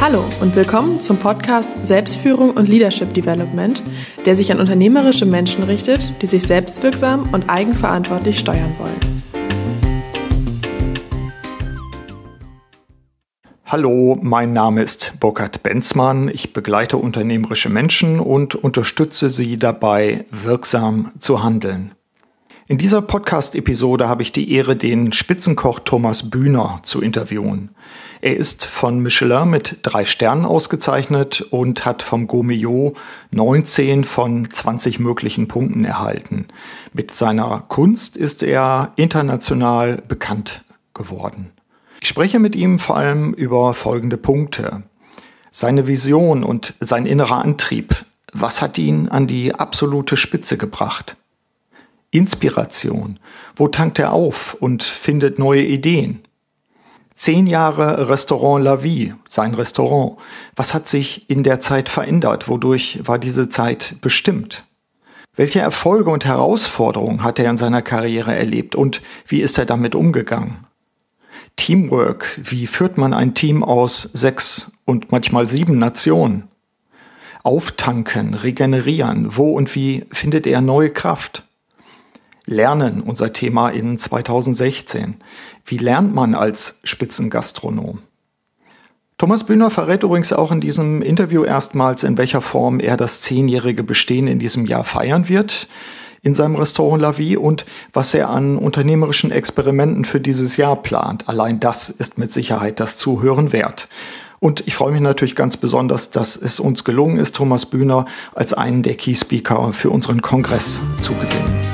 Hallo und willkommen zum Podcast Selbstführung und Leadership Development, der sich an unternehmerische Menschen richtet, die sich selbstwirksam und eigenverantwortlich steuern wollen. Hallo, mein Name ist Burkhard Benzmann. Ich begleite unternehmerische Menschen und unterstütze sie dabei, wirksam zu handeln. In dieser Podcast-Episode habe ich die Ehre, den Spitzenkoch Thomas Bühner zu interviewen. Er ist von Michelin mit drei Sternen ausgezeichnet und hat vom Gourmillot 19 von 20 möglichen Punkten erhalten. Mit seiner Kunst ist er international bekannt geworden. Ich spreche mit ihm vor allem über folgende Punkte. Seine Vision und sein innerer Antrieb. Was hat ihn an die absolute Spitze gebracht? Inspiration. Wo tankt er auf und findet neue Ideen? Zehn Jahre Restaurant La Vie, sein Restaurant. Was hat sich in der Zeit verändert? Wodurch war diese Zeit bestimmt? Welche Erfolge und Herausforderungen hat er in seiner Karriere erlebt und wie ist er damit umgegangen? Teamwork, wie führt man ein Team aus sechs und manchmal sieben Nationen? Auftanken, regenerieren, wo und wie findet er neue Kraft? Lernen, unser Thema in 2016. Wie lernt man als Spitzengastronom? Thomas Bühner verrät übrigens auch in diesem Interview erstmals, in welcher Form er das zehnjährige Bestehen in diesem Jahr feiern wird in seinem Restaurant La Vie und was er an unternehmerischen Experimenten für dieses Jahr plant. Allein das ist mit Sicherheit das Zuhören wert. Und ich freue mich natürlich ganz besonders, dass es uns gelungen ist, Thomas Bühner als einen der Key Speaker für unseren Kongress zu gewinnen.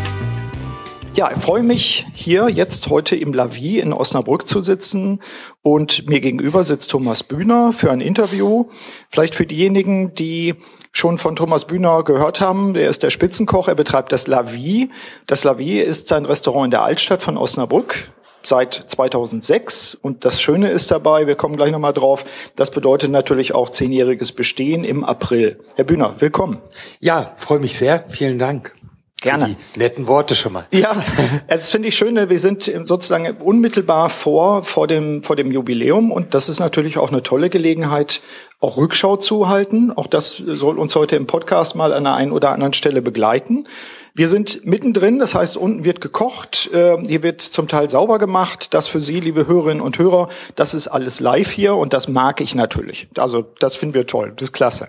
Ja, ich freue mich, hier jetzt heute im Lavi in Osnabrück zu sitzen und mir gegenüber sitzt Thomas Bühner für ein Interview. Vielleicht für diejenigen, die schon von Thomas Bühner gehört haben, der ist der Spitzenkoch, er betreibt das Lavi. Das Lavi ist sein Restaurant in der Altstadt von Osnabrück seit 2006 und das Schöne ist dabei, wir kommen gleich nochmal drauf, das bedeutet natürlich auch zehnjähriges Bestehen im April. Herr Bühner, willkommen. Ja, freue mich sehr. Vielen Dank. Gerne. die netten Worte schon mal. Ja, es finde ich schön, ne, wir sind sozusagen unmittelbar vor, vor dem, vor dem Jubiläum und das ist natürlich auch eine tolle Gelegenheit, auch Rückschau zu halten. Auch das soll uns heute im Podcast mal an der einen oder anderen Stelle begleiten. Wir sind mittendrin, das heißt, unten wird gekocht, äh, hier wird zum Teil sauber gemacht. Das für Sie, liebe Hörerinnen und Hörer, das ist alles live hier und das mag ich natürlich. Also das finden wir toll, das ist klasse.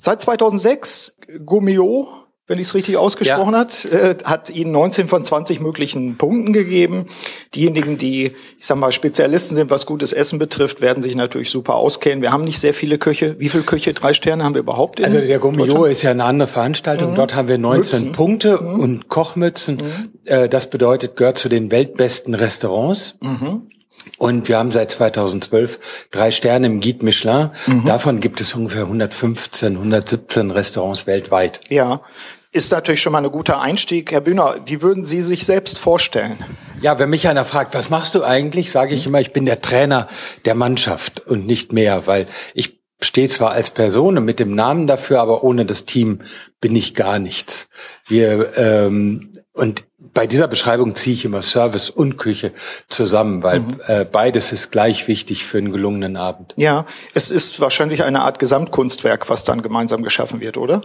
Seit 2006 Gummio wenn ich es richtig ausgesprochen ja. hat, äh, hat ihnen 19 von 20 möglichen Punkten gegeben. Diejenigen, die, ich sag mal, Spezialisten sind, was gutes Essen betrifft, werden sich natürlich super auskennen. Wir haben nicht sehr viele Köche. Wie viele Köche, drei Sterne haben wir überhaupt? In also der Gummio ist ja eine andere Veranstaltung. Mhm. Dort haben wir 19 Mützen. Punkte mhm. und Kochmützen. Mhm. Äh, das bedeutet, gehört zu den weltbesten Restaurants. Mhm. Und wir haben seit 2012 drei Sterne im Guide Michelin. Mhm. Davon gibt es ungefähr 115, 117 Restaurants weltweit. Ja, ist natürlich schon mal ein guter Einstieg. Herr Bühner, wie würden Sie sich selbst vorstellen? Ja, wenn mich einer fragt, was machst du eigentlich, sage ich immer, ich bin der Trainer der Mannschaft und nicht mehr, weil ich stehe zwar als Person mit dem Namen dafür, aber ohne das Team bin ich gar nichts. Wir ähm, und bei dieser Beschreibung ziehe ich immer Service und Küche zusammen, weil mhm. äh, beides ist gleich wichtig für einen gelungenen Abend. Ja, es ist wahrscheinlich eine Art Gesamtkunstwerk, was dann gemeinsam geschaffen wird, oder?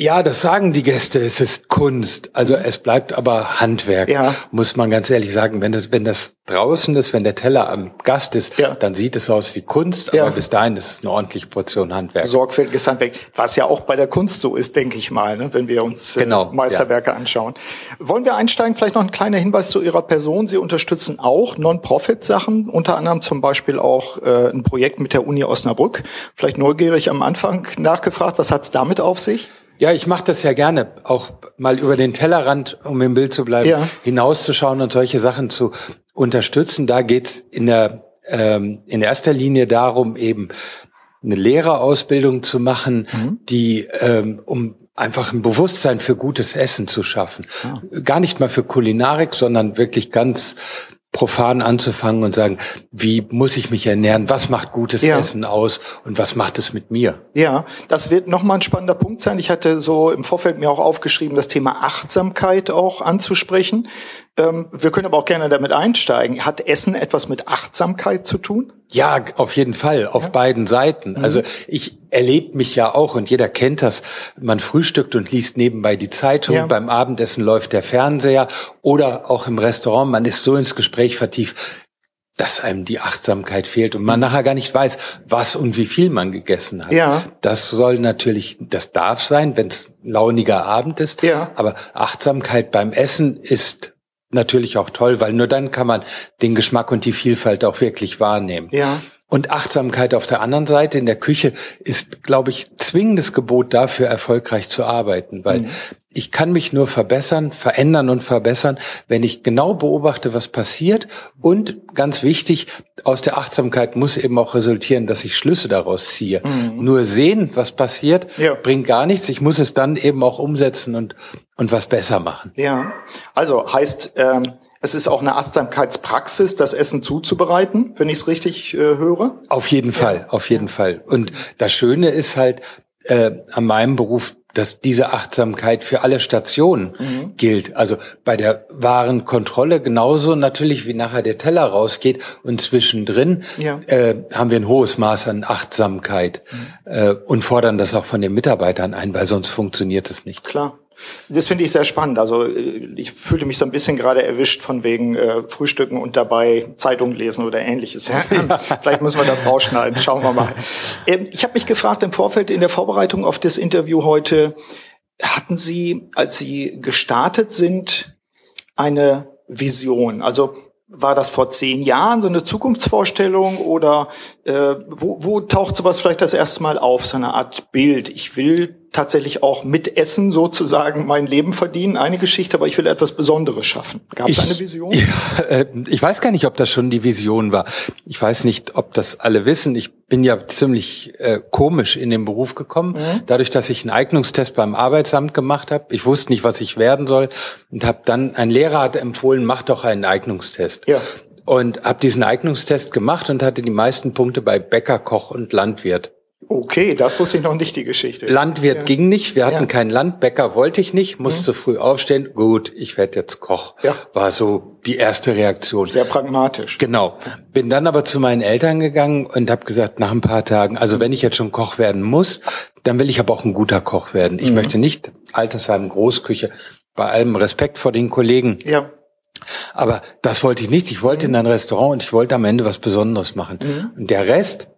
Ja, das sagen die Gäste. Es ist Kunst. Also es bleibt aber Handwerk, ja. muss man ganz ehrlich sagen. Wenn das, wenn das draußen ist, wenn der Teller am Gast ist, ja. dann sieht es aus wie Kunst. Ja. Aber bis dahin ist es eine ordentliche Portion Handwerk. Sorgfältiges Handwerk, was ja auch bei der Kunst so ist, denke ich mal, ne? wenn wir uns äh, genau, Meisterwerke anschauen. Wollen wir einsteigen? Vielleicht noch ein kleiner Hinweis zu Ihrer Person. Sie unterstützen auch Non-Profit-Sachen, unter anderem zum Beispiel auch äh, ein Projekt mit der Uni Osnabrück. Vielleicht neugierig am Anfang nachgefragt, was hat's damit auf sich? Ja, ich mache das ja gerne, auch mal über den Tellerrand, um im Bild zu bleiben, ja. hinauszuschauen und solche Sachen zu unterstützen. Da geht's in der ähm, in erster Linie darum, eben eine Lehrerausbildung zu machen, mhm. die ähm, um einfach ein Bewusstsein für gutes Essen zu schaffen. Ah. Gar nicht mal für Kulinarik, sondern wirklich ganz profan anzufangen und sagen, wie muss ich mich ernähren, was macht gutes ja. Essen aus und was macht es mit mir? Ja, das wird nochmal ein spannender Punkt sein. Ich hatte so im Vorfeld mir auch aufgeschrieben, das Thema Achtsamkeit auch anzusprechen. Ähm, wir können aber auch gerne damit einsteigen. Hat Essen etwas mit Achtsamkeit zu tun? Ja, auf jeden Fall, auf ja. beiden Seiten. Mhm. Also ich erlebe mich ja auch und jeder kennt das. Man frühstückt und liest nebenbei die Zeitung, ja. beim Abendessen läuft der Fernseher oder auch im Restaurant, man ist so ins Gespräch vertieft dass einem die Achtsamkeit fehlt und man nachher gar nicht weiß, was und wie viel man gegessen hat. Ja. Das soll natürlich, das darf sein, wenn es launiger Abend ist. Ja. Aber Achtsamkeit beim Essen ist natürlich auch toll, weil nur dann kann man den Geschmack und die Vielfalt auch wirklich wahrnehmen. Ja. Und Achtsamkeit auf der anderen Seite in der Küche ist, glaube ich, zwingendes Gebot dafür, erfolgreich zu arbeiten, weil mhm. ich kann mich nur verbessern, verändern und verbessern, wenn ich genau beobachte, was passiert. Und ganz wichtig, aus der Achtsamkeit muss eben auch resultieren, dass ich Schlüsse daraus ziehe. Mhm. Nur sehen, was passiert, ja. bringt gar nichts. Ich muss es dann eben auch umsetzen und, und was besser machen. Ja, also heißt, ähm es ist auch eine Achtsamkeitspraxis, das Essen zuzubereiten, wenn ich es richtig äh, höre. Auf jeden Fall, auf jeden. Fall. Und das Schöne ist halt äh, an meinem Beruf, dass diese Achtsamkeit für alle Stationen mhm. gilt. Also bei der wahren Kontrolle genauso natürlich, wie nachher der Teller rausgeht. Und zwischendrin ja. äh, haben wir ein hohes Maß an Achtsamkeit mhm. äh, und fordern das auch von den Mitarbeitern ein, weil sonst funktioniert es nicht. Klar. Das finde ich sehr spannend. Also äh, ich fühlte mich so ein bisschen gerade erwischt von wegen äh, Frühstücken und dabei Zeitung lesen oder ähnliches. Ja? Vielleicht müssen wir das rausschneiden. Schauen wir mal. Ähm, ich habe mich gefragt im Vorfeld in der Vorbereitung auf das Interview heute, hatten Sie, als Sie gestartet sind, eine Vision? Also war das vor zehn Jahren so eine Zukunftsvorstellung oder äh, wo, wo taucht sowas vielleicht das erste Mal auf, so eine Art Bild? Ich will tatsächlich auch mit Essen sozusagen mein Leben verdienen, eine Geschichte, aber ich will etwas Besonderes schaffen. Gab es eine Vision? Ja, äh, ich weiß gar nicht, ob das schon die Vision war. Ich weiß nicht, ob das alle wissen. Ich bin ja ziemlich äh, komisch in den Beruf gekommen, mhm. dadurch, dass ich einen Eignungstest beim Arbeitsamt gemacht habe. Ich wusste nicht, was ich werden soll und habe dann ein Lehrer hat empfohlen, mach doch einen Eignungstest. Ja. Und habe diesen Eignungstest gemacht und hatte die meisten Punkte bei Bäcker, Koch und Landwirt. Okay, das wusste ich noch nicht, die Geschichte. Landwirt ja. ging nicht, wir hatten ja. keinen Landbäcker, wollte ich nicht, musste mhm. früh aufstehen. Gut, ich werde jetzt Koch. Ja. War so die erste Reaktion. Sehr pragmatisch. Genau. Bin dann aber zu meinen Eltern gegangen und habe gesagt, nach ein paar Tagen, also wenn ich jetzt schon Koch werden muss, dann will ich aber auch ein guter Koch werden. Ich mhm. möchte nicht Altersheim, Großküche, bei allem Respekt vor den Kollegen. Ja. Aber das wollte ich nicht. Ich wollte mhm. in ein Restaurant und ich wollte am Ende was Besonderes machen. Mhm. Und der Rest,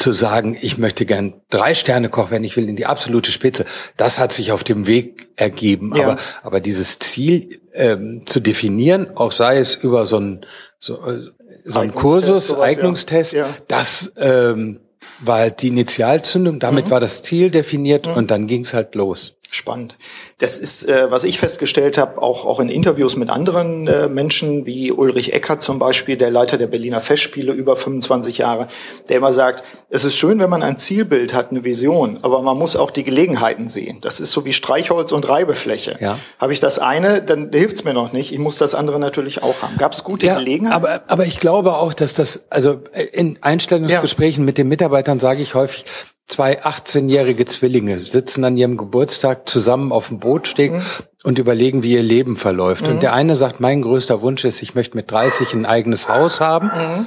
zu sagen, ich möchte gern drei Sterne Koch werden, ich will in die absolute Spitze, das hat sich auf dem Weg ergeben. Ja. Aber, aber dieses Ziel ähm, zu definieren, auch sei es über so ein so, äh, so Kursus, sowas, Eignungstest, ja. das ähm, war halt die Initialzündung, damit mhm. war das Ziel definiert mhm. und dann ging's halt los. Spannend. Das ist, äh, was ich festgestellt habe, auch, auch in Interviews mit anderen äh, Menschen, wie Ulrich Eckert zum Beispiel, der Leiter der Berliner Festspiele über 25 Jahre, der immer sagt, es ist schön, wenn man ein Zielbild hat, eine Vision, aber man muss auch die Gelegenheiten sehen. Das ist so wie Streichholz und Reibefläche. Ja. Habe ich das eine, dann hilft's mir noch nicht. Ich muss das andere natürlich auch haben. Gab es gute ja, Gelegenheiten? Aber, aber ich glaube auch, dass das, also in Einstellungsgesprächen ja. mit den Mitarbeitern sage ich häufig, zwei 18-jährige Zwillinge sitzen an ihrem Geburtstag zusammen auf dem Bootsteg mhm. und überlegen, wie ihr Leben verläuft. Mhm. Und der eine sagt, mein größter Wunsch ist, ich möchte mit 30 ein eigenes Haus haben. Mhm.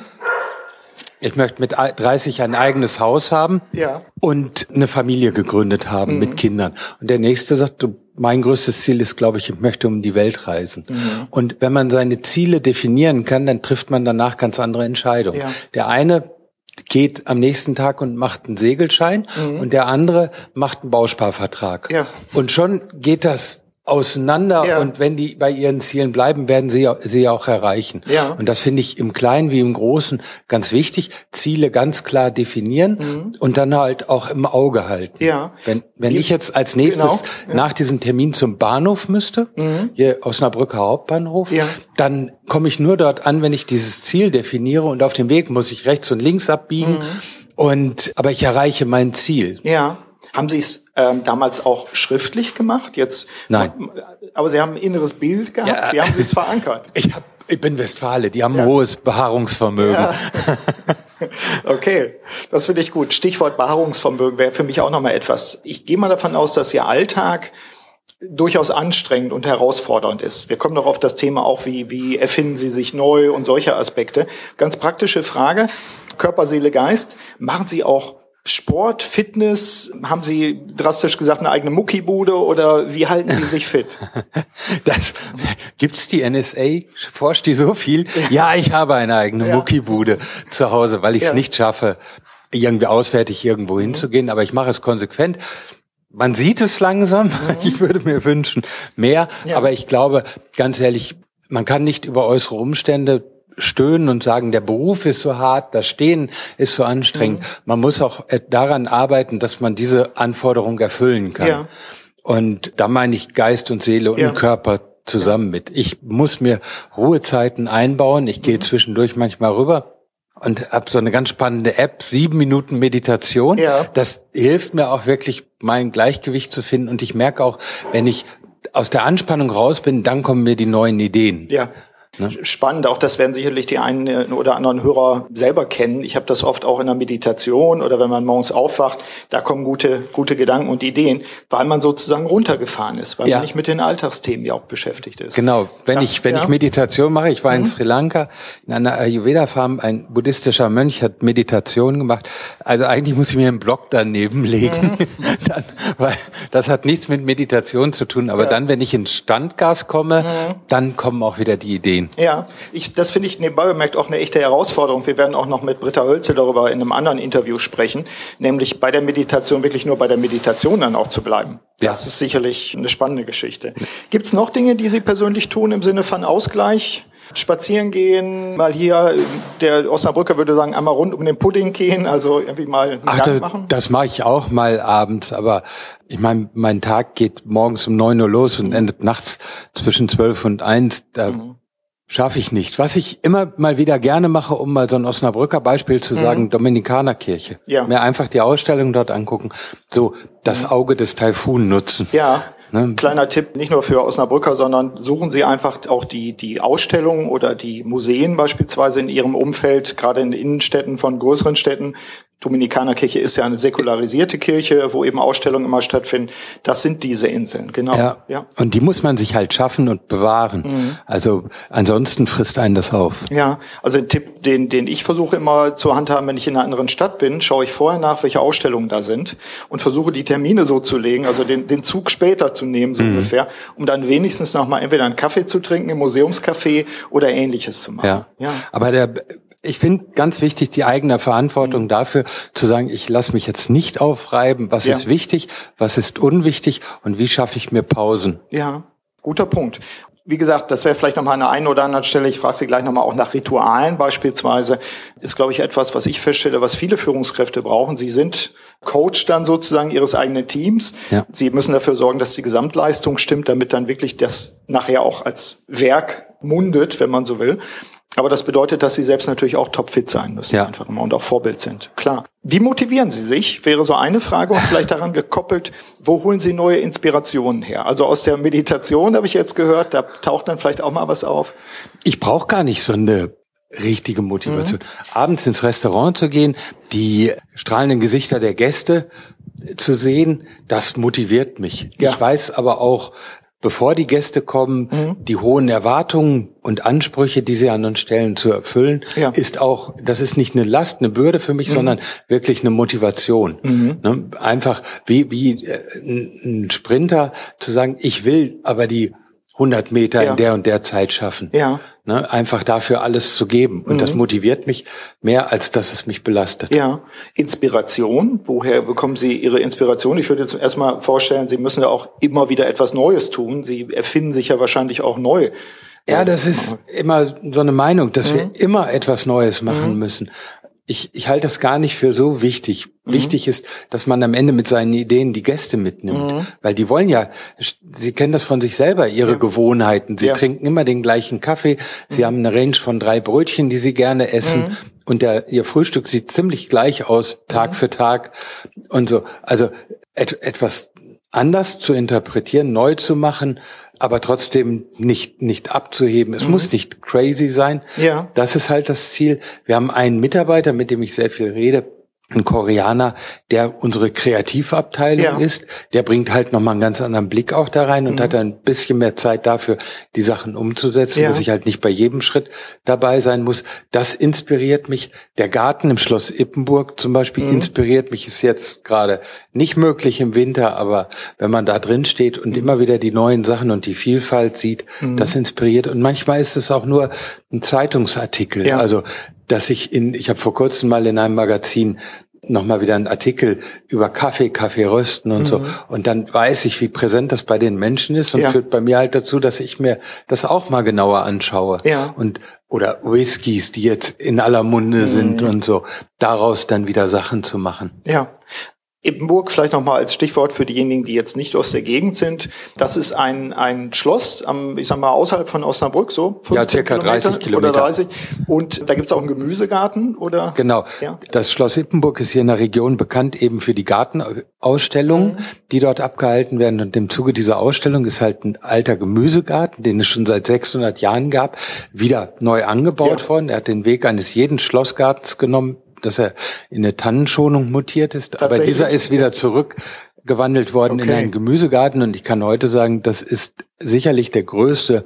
Ich möchte mit 30 ein eigenes Haus haben ja. und eine Familie gegründet haben mhm. mit Kindern. Und der nächste sagt, du, mein größtes Ziel ist, glaube ich, ich möchte um die Welt reisen. Mhm. Und wenn man seine Ziele definieren kann, dann trifft man danach ganz andere Entscheidungen. Ja. Der eine geht am nächsten Tag und macht einen Segelschein mhm. und der andere macht einen Bausparvertrag. Ja. Und schon geht das auseinander ja. und wenn die bei ihren Zielen bleiben, werden sie sie auch erreichen. Ja. Und das finde ich im Kleinen wie im Großen ganz wichtig. Ziele ganz klar definieren mhm. und dann halt auch im Auge halten. Ja. Wenn, wenn ich jetzt als nächstes genau. nach diesem Termin zum Bahnhof müsste, mhm. hier Osnabrücker Hauptbahnhof, ja. dann komme ich nur dort an, wenn ich dieses Ziel definiere und auf dem Weg muss ich rechts und links abbiegen. Mhm. Und aber ich erreiche mein Ziel. Ja. Haben Sie es ähm, damals auch schriftlich gemacht? Jetzt, Nein. Aber Sie haben ein inneres Bild gehabt. Ja, Wie haben Sie es verankert? Ich, hab, ich bin Westfale. Die haben ja. ein hohes Beharrungsvermögen. Ja. Okay, das finde ich gut. Stichwort Beharrungsvermögen wäre für mich auch nochmal etwas. Ich gehe mal davon aus, dass Ihr Alltag durchaus anstrengend und herausfordernd ist. Wir kommen noch auf das Thema auch, wie, wie erfinden Sie sich neu und solche Aspekte. Ganz praktische Frage. Körper, Seele, Geist. Machen Sie auch Sport, Fitness, haben Sie drastisch gesagt eine eigene Muckibude oder wie halten Sie sich fit? Das, gibt's die NSA? Forscht die so viel? Ja, ich habe eine eigene ja. Muckibude zu Hause, weil ich es ja. nicht schaffe, irgendwie auswärtig irgendwo mhm. hinzugehen, aber ich mache es konsequent. Man sieht es langsam. Mhm. Ich würde mir wünschen mehr, ja. aber ich glaube, ganz ehrlich, man kann nicht über äußere Umstände stöhnen und sagen, der Beruf ist so hart, das Stehen ist so anstrengend. Mhm. Man muss auch äh, daran arbeiten, dass man diese Anforderung erfüllen kann. Ja. Und da meine ich Geist und Seele und ja. Körper zusammen mit. Ich muss mir Ruhezeiten einbauen. Ich gehe mhm. zwischendurch manchmal rüber und habe so eine ganz spannende App, sieben Minuten Meditation. Ja. Das hilft mir auch wirklich, mein Gleichgewicht zu finden. Und ich merke auch, wenn ich aus der Anspannung raus bin, dann kommen mir die neuen Ideen. Ja. Ne? Spannend, auch das werden sicherlich die einen oder anderen Hörer selber kennen. Ich habe das oft auch in der Meditation oder wenn man morgens aufwacht, da kommen gute, gute Gedanken und Ideen, weil man sozusagen runtergefahren ist, weil ja. man nicht mit den Alltagsthemen ja auch beschäftigt ist. Genau, wenn das, ich wenn ja. ich Meditation mache, ich war mhm. in Sri Lanka in einer Ayurveda Farm, ein buddhistischer Mönch hat Meditation gemacht. Also eigentlich muss ich mir einen Block daneben legen, mhm. dann, weil das hat nichts mit Meditation zu tun, aber ja. dann wenn ich ins Standgas komme, mhm. dann kommen auch wieder die Ideen gehen. Ja, ich, das finde ich nebenbei bemerkt auch eine echte Herausforderung. Wir werden auch noch mit Britta Hölze darüber in einem anderen Interview sprechen, nämlich bei der Meditation wirklich nur bei der Meditation dann auch zu bleiben. Ja. Das ist sicherlich eine spannende Geschichte. Gibt es noch Dinge, die Sie persönlich tun im Sinne von Ausgleich? spazieren gehen, mal hier, der Osnabrücker würde sagen, einmal rund um den Pudding gehen, also irgendwie mal einen Ach, Gang das, machen? Das mache ich auch mal abends, aber ich meine, mein Tag geht morgens um neun Uhr los und endet nachts zwischen zwölf und eins. Da mhm. Schaffe ich nicht. Was ich immer mal wieder gerne mache, um mal so ein Osnabrücker Beispiel zu sagen, mhm. Dominikanerkirche. Ja. Mir einfach die Ausstellung dort angucken. So das mhm. Auge des Taifun nutzen. Ja. Ne? Kleiner Tipp, nicht nur für Osnabrücker, sondern suchen Sie einfach auch die, die Ausstellungen oder die Museen beispielsweise in Ihrem Umfeld, gerade in Innenstädten von größeren Städten, Dominikanerkirche ist ja eine säkularisierte Kirche, wo eben Ausstellungen immer stattfinden. Das sind diese Inseln, genau. Ja. ja. Und die muss man sich halt schaffen und bewahren. Mhm. Also ansonsten frisst einen das auf. Ja, also ein Tipp, den, den ich versuche immer zu handhaben, wenn ich in einer anderen Stadt bin, schaue ich vorher nach, welche Ausstellungen da sind und versuche die Termine so zu legen, also den, den Zug später zu nehmen, so mhm. ungefähr, um dann wenigstens noch mal entweder einen Kaffee zu trinken im Museumscafé oder ähnliches zu machen. Ja. ja. Aber der ich finde ganz wichtig die eigene Verantwortung mhm. dafür zu sagen, ich lasse mich jetzt nicht aufreiben, was ja. ist wichtig, was ist unwichtig und wie schaffe ich mir Pausen. Ja, guter Punkt. Wie gesagt, das wäre vielleicht nochmal an der einen oder anderen Stelle, ich frage Sie gleich nochmal auch nach Ritualen beispielsweise, ist, glaube ich, etwas, was ich feststelle, was viele Führungskräfte brauchen. Sie sind Coach dann sozusagen Ihres eigenen Teams. Ja. Sie müssen dafür sorgen, dass die Gesamtleistung stimmt, damit dann wirklich das nachher auch als Werk mundet, wenn man so will. Aber das bedeutet, dass Sie selbst natürlich auch topfit sein müssen, ja. einfach immer und auch Vorbild sind. Klar. Wie motivieren Sie sich? Wäre so eine Frage und vielleicht daran gekoppelt, wo holen Sie neue Inspirationen her? Also aus der Meditation habe ich jetzt gehört, da taucht dann vielleicht auch mal was auf. Ich brauche gar nicht so eine richtige Motivation. Mhm. Abends ins Restaurant zu gehen, die strahlenden Gesichter der Gäste zu sehen, das motiviert mich. Ja. Ich weiß aber auch, bevor die Gäste kommen, mhm. die hohen Erwartungen und Ansprüche, die sie an uns stellen, zu erfüllen, ja. ist auch, das ist nicht eine Last, eine Bürde für mich, mhm. sondern wirklich eine Motivation. Mhm. Ne? Einfach wie, wie äh, ein Sprinter zu sagen, ich will aber die 100 Meter ja. in der und der Zeit schaffen. Ja. Ne, einfach dafür alles zu geben. Und mhm. das motiviert mich mehr, als dass es mich belastet. Ja. Inspiration. Woher bekommen Sie Ihre Inspiration? Ich würde jetzt erstmal vorstellen, Sie müssen ja auch immer wieder etwas Neues tun. Sie erfinden sich ja wahrscheinlich auch neu. Ja, das ist immer so eine Meinung, dass mhm. wir immer etwas Neues machen mhm. müssen ich, ich halte das gar nicht für so wichtig. Mhm. Wichtig ist, dass man am Ende mit seinen Ideen die Gäste mitnimmt. Mhm. Weil die wollen ja, sie kennen das von sich selber, ihre ja. Gewohnheiten. Sie ja. trinken immer den gleichen Kaffee. Sie mhm. haben eine Range von drei Brötchen, die sie gerne essen. Mhm. Und der, ihr Frühstück sieht ziemlich gleich aus, Tag mhm. für Tag. Und so. Also et, etwas anders zu interpretieren, neu zu machen, aber trotzdem nicht, nicht abzuheben. Es mhm. muss nicht crazy sein. Ja. Das ist halt das Ziel. Wir haben einen Mitarbeiter, mit dem ich sehr viel rede, ein Koreaner, der unsere Kreativabteilung ja. ist, der bringt halt nochmal einen ganz anderen Blick auch da rein und mhm. hat ein bisschen mehr Zeit dafür, die Sachen umzusetzen, ja. dass ich halt nicht bei jedem Schritt dabei sein muss. Das inspiriert mich. Der Garten im Schloss Ippenburg zum Beispiel mhm. inspiriert mich, ist jetzt gerade nicht möglich im Winter, aber wenn man da drin steht und mhm. immer wieder die neuen Sachen und die Vielfalt sieht, mhm. das inspiriert. Und manchmal ist es auch nur ein Zeitungsartikel. Ja. Also dass ich in, ich habe vor kurzem mal in einem Magazin nochmal wieder einen Artikel über Kaffee, Kaffee rösten und mhm. so. Und dann weiß ich, wie präsent das bei den Menschen ist und ja. führt bei mir halt dazu, dass ich mir das auch mal genauer anschaue. Ja. Und oder Whiskys, die jetzt in aller Munde mhm. sind und so, daraus dann wieder Sachen zu machen. Ja. Ebenburg vielleicht nochmal als Stichwort für diejenigen, die jetzt nicht aus der Gegend sind. Das ist ein, ein Schloss, am, ich sag mal, außerhalb von Osnabrück, so Ja, circa Kilometer 30 Kilometer. Oder 30. Und da gibt's auch einen Gemüsegarten, oder? Genau. Ja. Das Schloss Ippenburg ist hier in der Region bekannt eben für die Gartenausstellungen, mhm. die dort abgehalten werden. Und im Zuge dieser Ausstellung ist halt ein alter Gemüsegarten, den es schon seit 600 Jahren gab, wieder neu angebaut ja. worden. Er hat den Weg eines jeden Schlossgartens genommen, dass er in eine Tannenschonung mutiert ist. Aber dieser ist wieder zurückgewandelt worden okay. in einen Gemüsegarten und ich kann heute sagen, das ist sicherlich der größte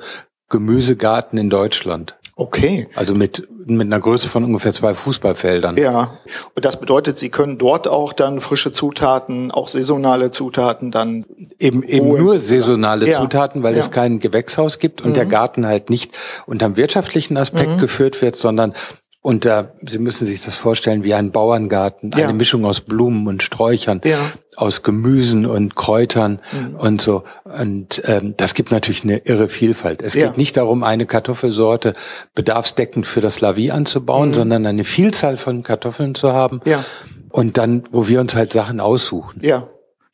Gemüsegarten in Deutschland. Okay. Also mit, mit einer Größe von ungefähr zwei Fußballfeldern. Ja. Und das bedeutet, Sie können dort auch dann frische Zutaten, auch saisonale Zutaten dann. Eben, eben nur saisonale ja. Zutaten, weil ja. es kein Gewächshaus gibt und mhm. der Garten halt nicht unterm wirtschaftlichen Aspekt mhm. geführt wird, sondern und da, Sie müssen sich das vorstellen wie ein Bauerngarten, eine ja. Mischung aus Blumen und Sträuchern, ja. aus Gemüsen und Kräutern mhm. und so. Und ähm, das gibt natürlich eine irre Vielfalt. Es ja. geht nicht darum, eine Kartoffelsorte bedarfsdeckend für das Lavis anzubauen, mhm. sondern eine Vielzahl von Kartoffeln zu haben. Ja. Und dann, wo wir uns halt Sachen aussuchen. Ja.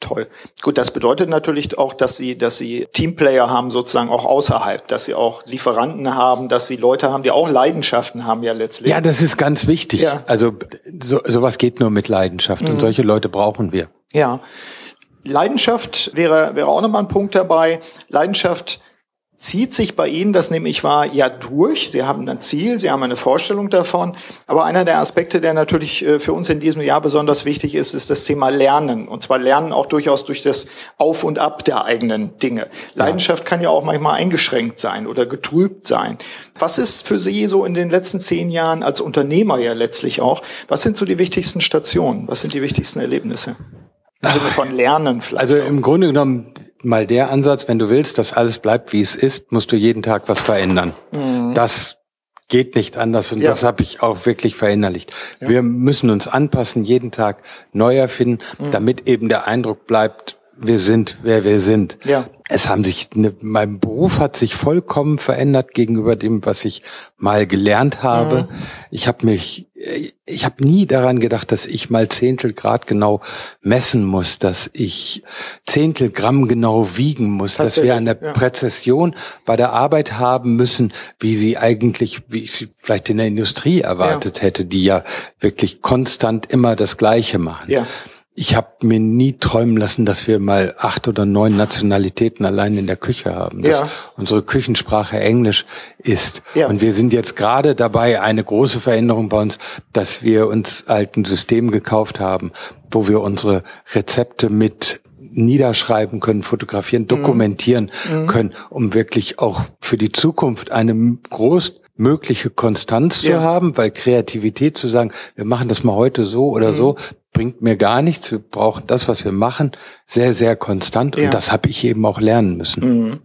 Toll. Gut, das bedeutet natürlich auch, dass Sie, dass Sie Teamplayer haben sozusagen auch außerhalb, dass Sie auch Lieferanten haben, dass Sie Leute haben, die auch Leidenschaften haben ja letztlich. Ja, das ist ganz wichtig. Ja. Also so, sowas geht nur mit Leidenschaft mhm. und solche Leute brauchen wir. Ja. Leidenschaft wäre, wäre auch nochmal ein Punkt dabei. Leidenschaft zieht sich bei Ihnen, das nehme ich wahr, ja durch. Sie haben ein Ziel, Sie haben eine Vorstellung davon. Aber einer der Aspekte, der natürlich äh, für uns in diesem Jahr besonders wichtig ist, ist das Thema Lernen. Und zwar Lernen auch durchaus durch das Auf und Ab der eigenen Dinge. Leidenschaft kann ja auch manchmal eingeschränkt sein oder getrübt sein. Was ist für Sie so in den letzten zehn Jahren als Unternehmer ja letztlich auch? Was sind so die wichtigsten Stationen? Was sind die wichtigsten Erlebnisse? Im Sinne von Lernen vielleicht. Also im Grunde genommen mal der Ansatz, wenn du willst, dass alles bleibt, wie es ist, musst du jeden Tag was verändern. Mhm. Das geht nicht anders und ja. das habe ich auch wirklich verinnerlicht. Ja. Wir müssen uns anpassen, jeden Tag neu erfinden, mhm. damit eben der Eindruck bleibt, wir sind, wer wir sind. Ja. Es haben sich, ne, mein Beruf hat sich vollkommen verändert gegenüber dem, was ich mal gelernt habe. Mhm. Ich habe mich, ich habe nie daran gedacht, dass ich mal Zehntelgrad genau messen muss, dass ich Zehntelgramm genau wiegen muss, dass wir eine ja. Präzision bei der Arbeit haben müssen, wie sie eigentlich, wie ich sie vielleicht in der Industrie erwartet ja. hätte, die ja wirklich konstant immer das Gleiche machen. Ja. Ich habe mir nie träumen lassen, dass wir mal acht oder neun Nationalitäten allein in der Küche haben. Dass ja. unsere Küchensprache Englisch ist. Ja. Und wir sind jetzt gerade dabei, eine große Veränderung bei uns, dass wir uns ein System gekauft haben, wo wir unsere Rezepte mit niederschreiben können, fotografieren, dokumentieren mhm. können, um wirklich auch für die Zukunft eine groß mögliche Konstanz ja. zu haben, weil Kreativität zu sagen, wir machen das mal heute so oder mhm. so, bringt mir gar nichts. Wir brauchen das, was wir machen, sehr, sehr konstant. Ja. Und das habe ich eben auch lernen müssen. Mhm.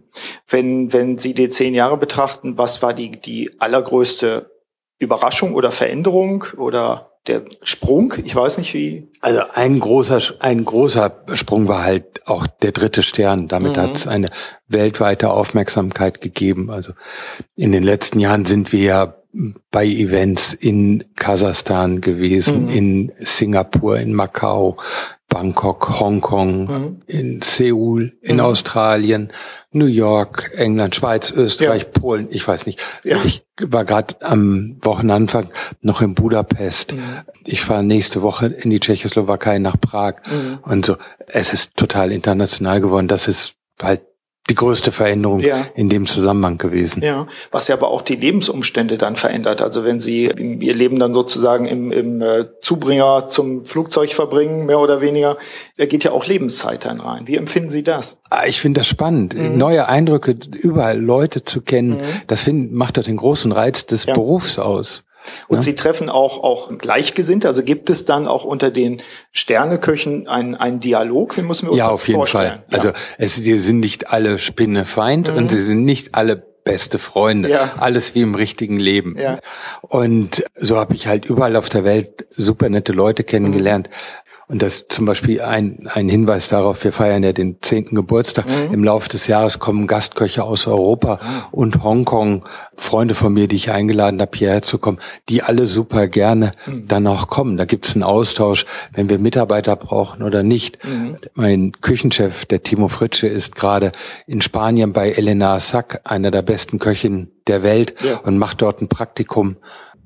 Wenn, wenn Sie die zehn Jahre betrachten, was war die, die allergrößte Überraschung oder Veränderung oder der Sprung? Ich weiß nicht wie. Also ein großer, ein großer Sprung war halt auch der dritte Stern. Damit mhm. hat es eine weltweite Aufmerksamkeit gegeben. Also in den letzten Jahren sind wir ja bei Events in Kasachstan gewesen, mhm. in Singapur, in Macau, Bangkok, Hongkong, mhm. in Seoul, in mhm. Australien, New York, England, Schweiz, Österreich, ja. Polen, ich weiß nicht. Ja. Ich war gerade am Wochenanfang noch in Budapest. Mhm. Ich fahre nächste Woche in die Tschechoslowakei nach Prag mhm. und so. Es ist total international geworden. Das ist halt die größte Veränderung ja. in dem Zusammenhang gewesen. Ja, was ja aber auch die Lebensumstände dann verändert. Also wenn Sie Ihr Leben dann sozusagen im, im äh, Zubringer zum Flugzeug verbringen, mehr oder weniger, da geht ja auch Lebenszeit dann rein. Wie empfinden Sie das? Ah, ich finde das spannend, mhm. neue Eindrücke, überall Leute zu kennen. Mhm. Das find, macht doch den großen Reiz des ja. Berufs aus. Und ja. Sie treffen auch, auch Gleichgesinnte. Also gibt es dann auch unter den Sterneköchen einen, einen Dialog? Wie müssen wir uns ja, das auf jeden vorstellen? Fall. Ja. Also es, sie sind nicht alle Spinnefeind mhm. und sie sind nicht alle beste Freunde. Ja. Alles wie im richtigen Leben. Ja. Und so habe ich halt überall auf der Welt super nette Leute kennengelernt. Und das ist zum Beispiel ein, ein Hinweis darauf, wir feiern ja den zehnten Geburtstag. Mhm. Im Laufe des Jahres kommen Gastköche aus Europa und Hongkong, Freunde von mir, die ich eingeladen habe, hierher zu kommen, die alle super gerne mhm. dann auch kommen. Da gibt es einen Austausch, wenn wir Mitarbeiter brauchen oder nicht. Mhm. Mein Küchenchef, der Timo Fritsche, ist gerade in Spanien bei Elena Sack, einer der besten Köchinnen der Welt, ja. und macht dort ein Praktikum.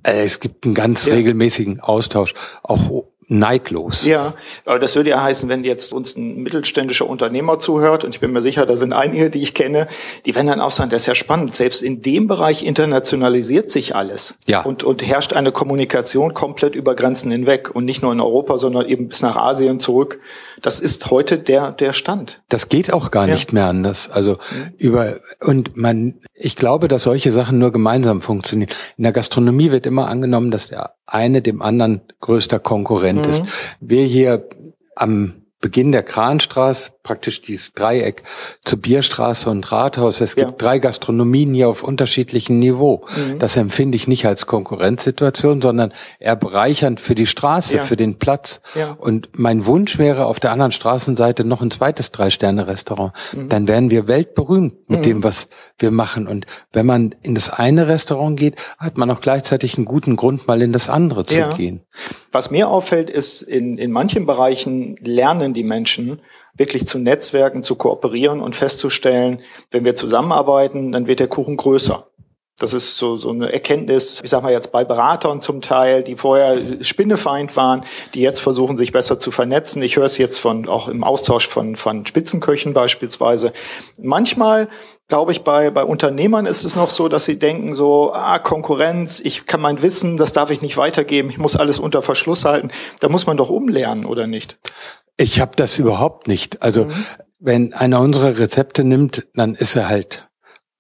Äh, es gibt einen ganz ja. regelmäßigen Austausch, auch neidlos. Ja, aber das würde ja heißen, wenn jetzt uns ein mittelständischer Unternehmer zuhört, und ich bin mir sicher, da sind einige, die ich kenne, die werden dann auch sagen, das ist ja spannend. Selbst in dem Bereich internationalisiert sich alles. Ja. Und, und herrscht eine Kommunikation komplett über Grenzen hinweg und nicht nur in Europa, sondern eben bis nach Asien zurück. Das ist heute der, der Stand. Das geht auch gar ja. nicht mehr anders. Also mhm. über, und man, ich glaube, dass solche Sachen nur gemeinsam funktionieren. In der Gastronomie wird immer angenommen, dass der eine dem anderen größter Konkurrent mhm. ist. Wir hier am Beginn der Kranstraße, praktisch dieses Dreieck zur Bierstraße und Rathaus. Es gibt ja. drei Gastronomien hier auf unterschiedlichem Niveau. Mhm. Das empfinde ich nicht als Konkurrenzsituation, sondern eher bereichernd für die Straße, ja. für den Platz. Ja. Und mein Wunsch wäre auf der anderen Straßenseite noch ein zweites Drei-Sterne-Restaurant. Mhm. Dann wären wir weltberühmt mit mhm. dem, was wir machen. Und wenn man in das eine Restaurant geht, hat man auch gleichzeitig einen guten Grund, mal in das andere zu gehen. Was mir auffällt, ist, in, in manchen Bereichen lernen die Menschen, wirklich zu Netzwerken, zu kooperieren und festzustellen, wenn wir zusammenarbeiten, dann wird der Kuchen größer. Das ist so, so eine Erkenntnis, ich sag mal jetzt bei Beratern zum Teil, die vorher Spinnefeind waren, die jetzt versuchen, sich besser zu vernetzen. Ich höre es jetzt von, auch im Austausch von, von Spitzenköchen beispielsweise. Manchmal glaube ich, bei, bei Unternehmern ist es noch so, dass sie denken so, ah, Konkurrenz, ich kann mein Wissen, das darf ich nicht weitergeben, ich muss alles unter Verschluss halten. Da muss man doch umlernen, oder nicht? Ich habe das überhaupt nicht. Also mhm. wenn einer unsere Rezepte nimmt, dann ist er halt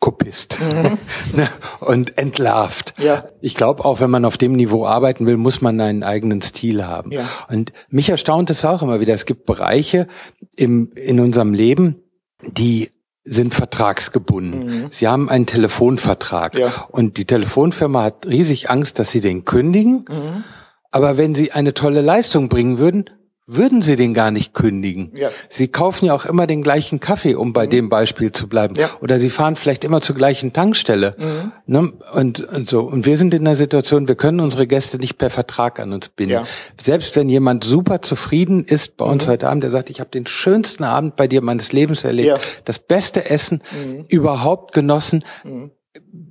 Kopist mhm. Ne? und entlarvt. Ja. Ich glaube, auch wenn man auf dem Niveau arbeiten will, muss man einen eigenen Stil haben. Ja. Und mich erstaunt es auch immer wieder. Es gibt Bereiche im, in unserem Leben, die sind vertragsgebunden. Mhm. Sie haben einen Telefonvertrag ja. und die Telefonfirma hat riesig Angst, dass sie den kündigen. Mhm. Aber wenn sie eine tolle Leistung bringen würden, würden Sie den gar nicht kündigen. Ja. Sie kaufen ja auch immer den gleichen Kaffee, um bei mhm. dem Beispiel zu bleiben. Ja. Oder Sie fahren vielleicht immer zur gleichen Tankstelle. Mhm. Ne? Und, und so. Und wir sind in der Situation, wir können unsere Gäste nicht per Vertrag an uns binden. Ja. Selbst wenn jemand super zufrieden ist bei uns mhm. heute Abend, der sagt, ich habe den schönsten Abend bei dir meines Lebens erlebt, das beste Essen mhm. überhaupt genossen mhm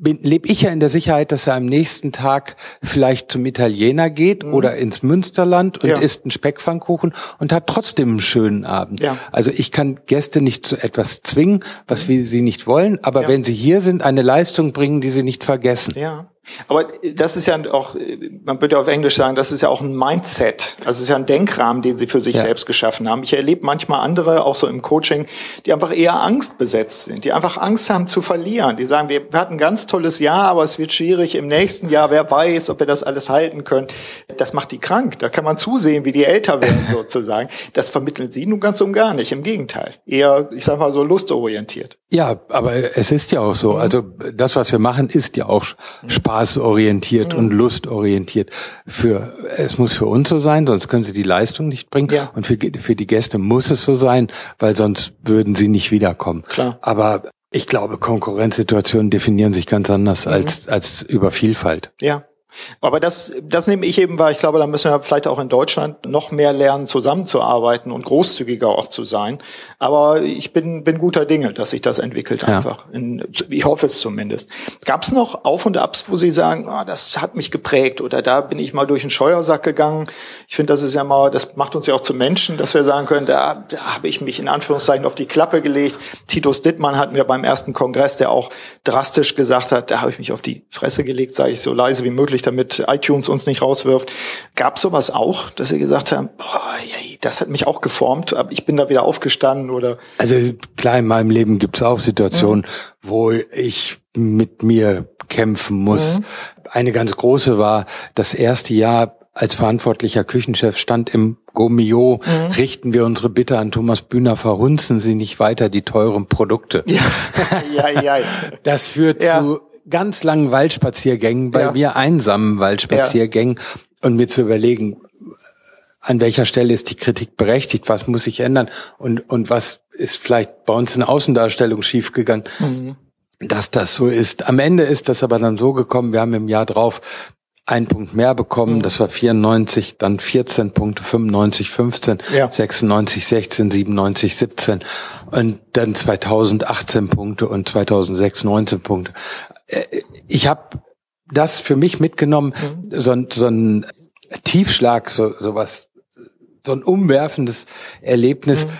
lebe ich ja in der Sicherheit, dass er am nächsten Tag vielleicht zum Italiener geht mhm. oder ins Münsterland und ja. isst einen Speckpfannkuchen und hat trotzdem einen schönen Abend. Ja. Also ich kann Gäste nicht zu etwas zwingen, was mhm. wir sie nicht wollen, aber ja. wenn sie hier sind, eine Leistung bringen, die sie nicht vergessen. Ja. Aber das ist ja auch, man würde auf Englisch sagen, das ist ja auch ein Mindset. Also es ist ja ein Denkrahmen, den sie für sich ja. selbst geschaffen haben. Ich erlebe manchmal andere, auch so im Coaching, die einfach eher Angst besetzt sind, die einfach Angst haben zu verlieren. Die sagen, wir hatten ein ganz tolles Jahr, aber es wird schwierig im nächsten Jahr. Wer weiß, ob wir das alles halten können. Das macht die krank. Da kann man zusehen, wie die älter werden sozusagen. Das vermitteln sie nun ganz und gar nicht. Im Gegenteil. Eher, ich sag mal so, lustorientiert. Ja, aber es ist ja auch so. Mhm. Also das, was wir machen, ist ja auch Spaß spaßorientiert mhm. und lustorientiert. Für, es muss für uns so sein, sonst können sie die Leistung nicht bringen. Ja. Und für, für die Gäste muss es so sein, weil sonst würden sie nicht wiederkommen. Klar. Aber ich glaube, Konkurrenzsituationen definieren sich ganz anders mhm. als, als über Vielfalt. Ja. Aber das, das nehme ich eben wahr. Ich glaube, da müssen wir vielleicht auch in Deutschland noch mehr lernen, zusammenzuarbeiten und großzügiger auch zu sein. Aber ich bin, bin guter Dinge, dass sich das entwickelt ja. einfach. In, ich hoffe es zumindest. Gab es noch Auf und Abs, wo Sie sagen, oh, das hat mich geprägt oder da bin ich mal durch den Scheuersack gegangen. Ich finde, das ist ja mal, das macht uns ja auch zu Menschen, dass wir sagen können, da, da habe ich mich in Anführungszeichen auf die Klappe gelegt. Titus Dittmann hatten wir beim ersten Kongress, der auch drastisch gesagt hat, da habe ich mich auf die Fresse gelegt, sage ich so leise wie möglich möglich, damit iTunes uns nicht rauswirft. Gab sowas auch, dass Sie gesagt haben, boah, das hat mich auch geformt, aber ich bin da wieder aufgestanden oder? Also klar, in meinem Leben gibt es auch Situationen, mhm. wo ich mit mir kämpfen muss. Mhm. Eine ganz große war das erste Jahr als verantwortlicher Küchenchef stand im Gomio, mhm. richten wir unsere Bitte an Thomas Bühner, verhunzen Sie nicht weiter die teuren Produkte. Ja, ja, ja. Das führt ja. zu ganz langen Waldspaziergängen, bei ja. mir einsamen Waldspaziergängen ja. und mir zu überlegen, an welcher Stelle ist die Kritik berechtigt, was muss ich ändern und, und was ist vielleicht bei uns in der Außendarstellung schiefgegangen, mhm. dass das so ist. Am Ende ist das aber dann so gekommen, wir haben im Jahr drauf einen Punkt mehr bekommen, mhm. das war 94, dann 14 Punkte, 95, 15, ja. 96, 16, 97, 17 und dann 2018 Punkte und 2006 19 Punkte. Äh, ich habe das für mich mitgenommen, mhm. so, so ein Tiefschlag, so sowas, so ein umwerfendes Erlebnis. Mhm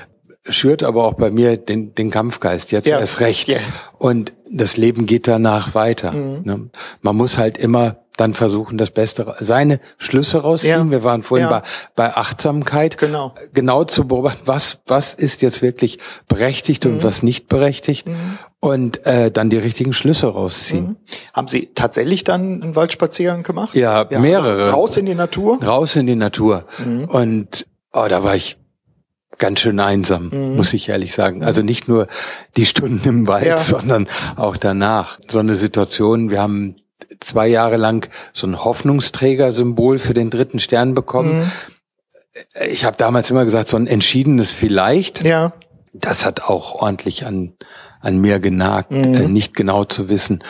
schürt aber auch bei mir den, den Kampfgeist jetzt ja. erst recht. Yeah. Und das Leben geht danach weiter. Mhm. Ne? Man muss halt immer dann versuchen, das Beste, seine Schlüsse rausziehen. Ja. Wir waren vorhin ja. bei, bei Achtsamkeit. Genau. Genau zu beobachten, was, was ist jetzt wirklich berechtigt mhm. und was nicht berechtigt. Mhm. Und äh, dann die richtigen Schlüsse rausziehen. Mhm. Haben Sie tatsächlich dann einen Waldspaziergang gemacht? Ja, ja mehrere. Also raus in die Natur? Raus in die Natur. Mhm. Und oh, da war ich ganz schön einsam, mhm. muss ich ehrlich sagen. Also nicht nur die Stunden im Wald, ja. sondern auch danach. So eine Situation, wir haben zwei Jahre lang so ein Hoffnungsträger-Symbol für den dritten Stern bekommen. Mhm. Ich habe damals immer gesagt, so ein entschiedenes Vielleicht. Ja. Das hat auch ordentlich an, an mir genagt, mhm. äh, nicht genau zu wissen,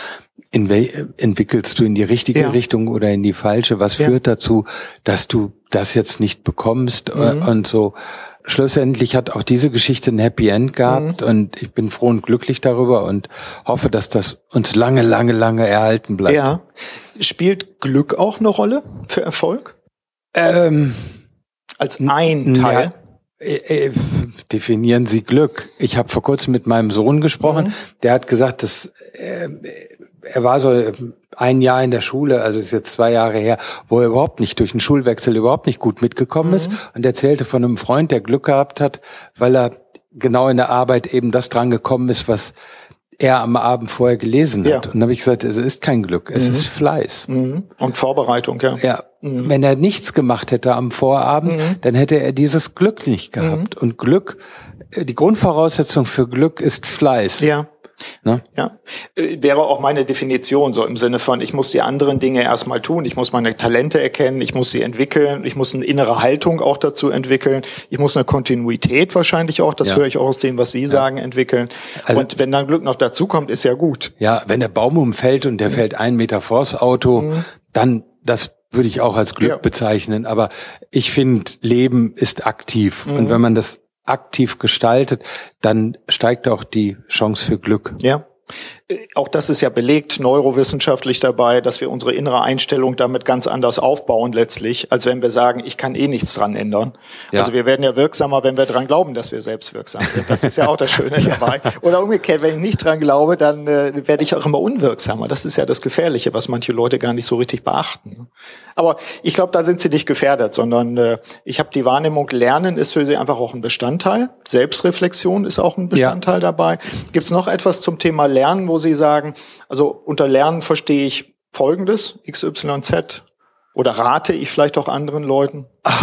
in entwickelst du in die richtige ja. Richtung oder in die falsche? Was ja. führt dazu, dass du das jetzt nicht bekommst äh, mhm. und so? Schlussendlich hat auch diese Geschichte ein Happy End gehabt mhm. und ich bin froh und glücklich darüber und hoffe, dass das uns lange, lange, lange erhalten bleibt. Ja. Spielt Glück auch eine Rolle für Erfolg? Ähm, Als ein Teil? Ja, äh, äh, definieren Sie Glück. Ich habe vor kurzem mit meinem Sohn gesprochen, mhm. der hat gesagt, dass äh, er war so ein Jahr in der Schule, also ist jetzt zwei Jahre her, wo er überhaupt nicht durch den Schulwechsel überhaupt nicht gut mitgekommen mhm. ist und erzählte von einem Freund, der Glück gehabt hat, weil er genau in der Arbeit eben das dran gekommen ist, was er am Abend vorher gelesen hat. Ja. Und dann habe ich gesagt, es ist kein Glück, es mhm. ist Fleiß. Mhm. Und Vorbereitung, ja. Ja. Mhm. Wenn er nichts gemacht hätte am Vorabend, mhm. dann hätte er dieses Glück nicht gehabt. Mhm. Und Glück, äh, die Grundvoraussetzung für Glück ist Fleiß. Ja. Ne? Ja, äh, wäre auch meine Definition so im Sinne von, ich muss die anderen Dinge erstmal tun, ich muss meine Talente erkennen, ich muss sie entwickeln, ich muss eine innere Haltung auch dazu entwickeln, ich muss eine Kontinuität wahrscheinlich auch, das ja. höre ich auch aus dem, was Sie ja. sagen, entwickeln. Also, und wenn dann Glück noch dazu kommt, ist ja gut. Ja, wenn der Baum umfällt und der mhm. fällt einen Meter vors Auto, mhm. dann das würde ich auch als Glück ja. bezeichnen. Aber ich finde, Leben ist aktiv. Mhm. Und wenn man das aktiv gestaltet, dann steigt auch die Chance für Glück. Ja. Auch das ist ja belegt neurowissenschaftlich dabei, dass wir unsere innere Einstellung damit ganz anders aufbauen letztlich, als wenn wir sagen, ich kann eh nichts dran ändern. Ja. Also wir werden ja wirksamer, wenn wir dran glauben, dass wir selbst wirksam sind. Das ist ja auch das Schöne dabei. Oder umgekehrt, wenn ich nicht dran glaube, dann äh, werde ich auch immer unwirksamer. Das ist ja das Gefährliche, was manche Leute gar nicht so richtig beachten. Aber ich glaube, da sind sie nicht gefährdet, sondern äh, ich habe die Wahrnehmung, Lernen ist für sie einfach auch ein Bestandteil. Selbstreflexion ist auch ein Bestandteil ja. dabei. Gibt es noch etwas zum Thema Lernen, wo Sie sagen, also unter Lernen verstehe ich Folgendes, XYZ, oder rate ich vielleicht auch anderen Leuten? Ach,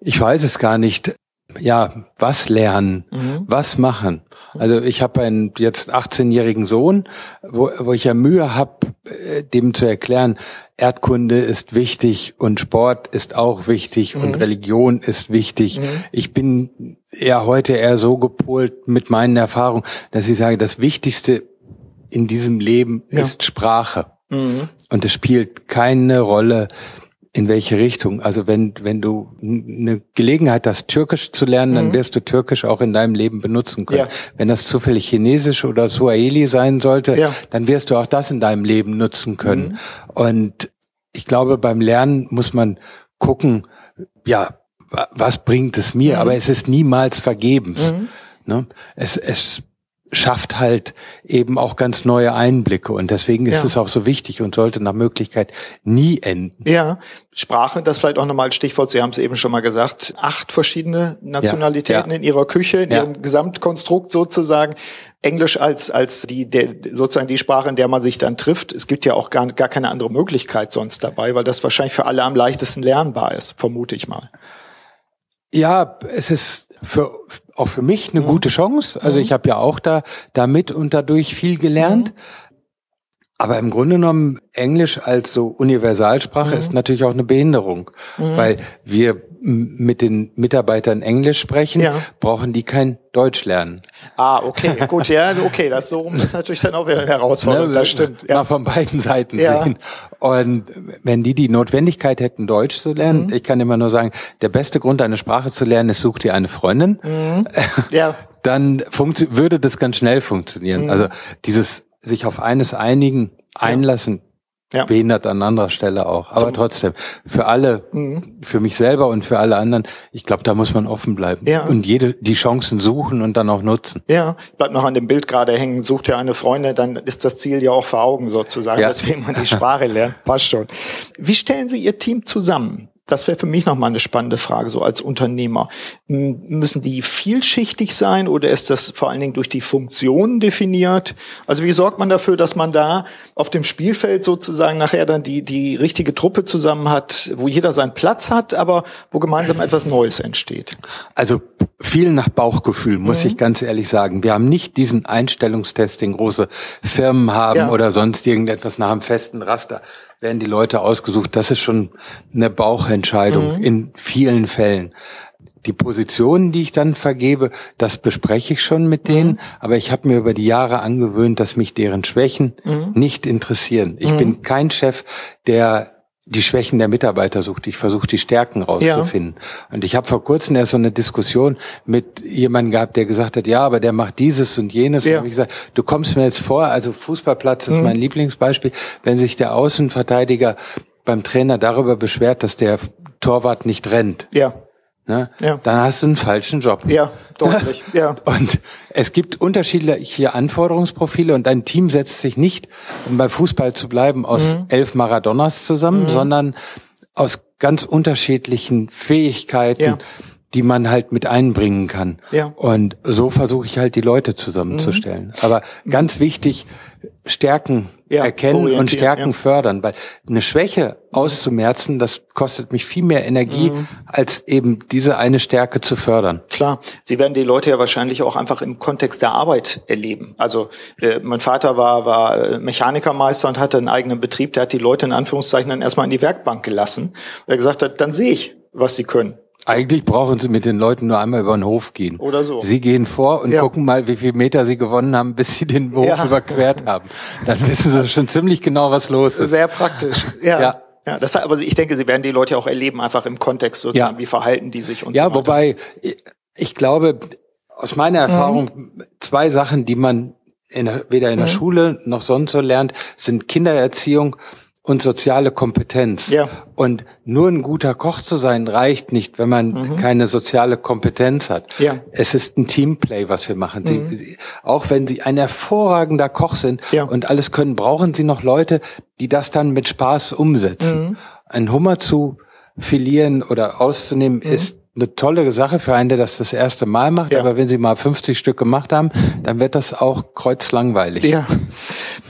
ich weiß es gar nicht. Ja, was lernen, mhm. was machen. Also ich habe einen jetzt 18-jährigen Sohn, wo, wo ich ja Mühe habe, äh, dem zu erklären, Erdkunde ist wichtig und Sport ist auch wichtig mhm. und Religion ist wichtig. Mhm. Ich bin ja heute eher so gepolt mit meinen Erfahrungen, dass ich sage, das Wichtigste in diesem Leben ja. ist Sprache. Mhm. Und es spielt keine Rolle, in welche Richtung. Also wenn, wenn du eine Gelegenheit hast, Türkisch zu lernen, dann mhm. wirst du Türkisch auch in deinem Leben benutzen können. Ja. Wenn das zufällig Chinesisch oder Swahili sein sollte, ja. dann wirst du auch das in deinem Leben nutzen können. Mhm. Und ich glaube, beim Lernen muss man gucken, ja, was bringt es mir? Mhm. Aber es ist niemals vergebens. Mhm. Ne? Es, es schafft halt eben auch ganz neue Einblicke und deswegen ist ja. es auch so wichtig und sollte nach Möglichkeit nie enden. Ja, Sprache, das vielleicht auch nochmal ein Stichwort, Sie haben es eben schon mal gesagt, acht verschiedene Nationalitäten ja. Ja. in Ihrer Küche, in Ihrem Gesamtkonstrukt sozusagen. Englisch als als die der, sozusagen die Sprache, in der man sich dann trifft. Es gibt ja auch gar, gar keine andere Möglichkeit sonst dabei, weil das wahrscheinlich für alle am leichtesten lernbar ist, vermute ich mal. Ja, es ist für auch für mich eine mhm. gute Chance. Also mhm. ich habe ja auch da damit und dadurch viel gelernt. Mhm. Aber im Grunde genommen, Englisch als so Universalsprache ist natürlich auch eine Behinderung, weil wir mit den Mitarbeitern Englisch sprechen, ja. brauchen die kein Deutsch lernen. Ah, okay, gut, ja, okay, das so rum ist natürlich dann auch wieder eine Herausforderung, ne, das stimmt. Ja. Mal von beiden Seiten ja. sehen. Und wenn die die Notwendigkeit hätten, Deutsch zu lernen, mhm. ich kann immer nur sagen, der beste Grund, eine Sprache zu lernen, ist, such dir eine Freundin. Mhm. Ja. Dann würde das ganz schnell funktionieren. Mhm. Also dieses sich auf eines einigen, einlassen, ja. behindert an anderer Stelle auch. Aber Zum trotzdem, für alle, mhm. für mich selber und für alle anderen, ich glaube, da muss man offen bleiben. Ja. Und jede, die Chancen suchen und dann auch nutzen. Ja, bleibt noch an dem Bild gerade hängen, sucht ihr eine Freundin, dann ist das Ziel ja auch vor Augen sozusagen, ja. weswegen man die Sprache lernt. Passt schon. Wie stellen Sie Ihr Team zusammen? Das wäre für mich nochmal eine spannende Frage, so als Unternehmer. Müssen die vielschichtig sein oder ist das vor allen Dingen durch die Funktionen definiert? Also wie sorgt man dafür, dass man da auf dem Spielfeld sozusagen nachher dann die, die richtige Truppe zusammen hat, wo jeder seinen Platz hat, aber wo gemeinsam etwas Neues entsteht? Also viel nach Bauchgefühl, muss mhm. ich ganz ehrlich sagen. Wir haben nicht diesen Einstellungstest, den große Firmen haben ja. oder sonst irgendetwas nach einem festen Raster werden die Leute ausgesucht. Das ist schon eine Bauchentscheidung mhm. in vielen Fällen. Die Positionen, die ich dann vergebe, das bespreche ich schon mit denen, mhm. aber ich habe mir über die Jahre angewöhnt, dass mich deren Schwächen mhm. nicht interessieren. Ich mhm. bin kein Chef, der die Schwächen der Mitarbeiter sucht. Ich versuche die Stärken rauszufinden. Ja. Und ich habe vor kurzem erst so eine Diskussion mit jemandem gehabt, der gesagt hat, ja, aber der macht dieses und jenes. Ja. Und ich gesagt, du kommst mir jetzt vor, also Fußballplatz ist mhm. mein Lieblingsbeispiel, wenn sich der Außenverteidiger beim Trainer darüber beschwert, dass der Torwart nicht rennt. Ja ne, ja. dann hast du einen falschen Job. Ja, deutlich. Ja. Und es gibt unterschiedliche Anforderungsprofile und dein Team setzt sich nicht, um bei Fußball zu bleiben, aus mhm. elf Maradonas zusammen, mhm. sondern aus ganz unterschiedlichen Fähigkeiten. Ja die man halt mit einbringen kann. Ja. Und so versuche ich halt die Leute zusammenzustellen. Mhm. Aber ganz wichtig, Stärken ja, erkennen und Stärken ja. fördern, weil eine Schwäche auszumerzen, das kostet mich viel mehr Energie, mhm. als eben diese eine Stärke zu fördern. Klar, Sie werden die Leute ja wahrscheinlich auch einfach im Kontext der Arbeit erleben. Also äh, mein Vater war, war äh, Mechanikermeister und hatte einen eigenen Betrieb, der hat die Leute in Anführungszeichen dann erstmal in die Werkbank gelassen, weil er gesagt hat, dann sehe ich, was sie können. Eigentlich brauchen Sie mit den Leuten nur einmal über den Hof gehen. Oder so. Sie gehen vor und ja. gucken mal, wie viele Meter Sie gewonnen haben, bis Sie den Hof ja. überquert haben. Dann wissen Sie schon ziemlich genau, was los ist. Sehr praktisch. Ja. ja. Ja, das, aber ich denke, Sie werden die Leute auch erleben, einfach im Kontext sozusagen, ja. wie verhalten die sich und ja, so Ja, wobei, ich glaube, aus meiner Erfahrung, mhm. zwei Sachen, die man in, weder in der mhm. Schule noch sonst so lernt, sind Kindererziehung und soziale Kompetenz. Ja. Und nur ein guter Koch zu sein reicht nicht, wenn man mhm. keine soziale Kompetenz hat. Ja. Es ist ein Teamplay, was wir machen. Mhm. Sie, auch wenn Sie ein hervorragender Koch sind ja. und alles können, brauchen Sie noch Leute, die das dann mit Spaß umsetzen. Mhm. Ein Hummer zu filieren oder auszunehmen mhm. ist eine tolle Sache für einen, der das das erste Mal macht. Ja. Aber wenn Sie mal 50 Stück gemacht haben, dann wird das auch kreuzlangweilig. Ja.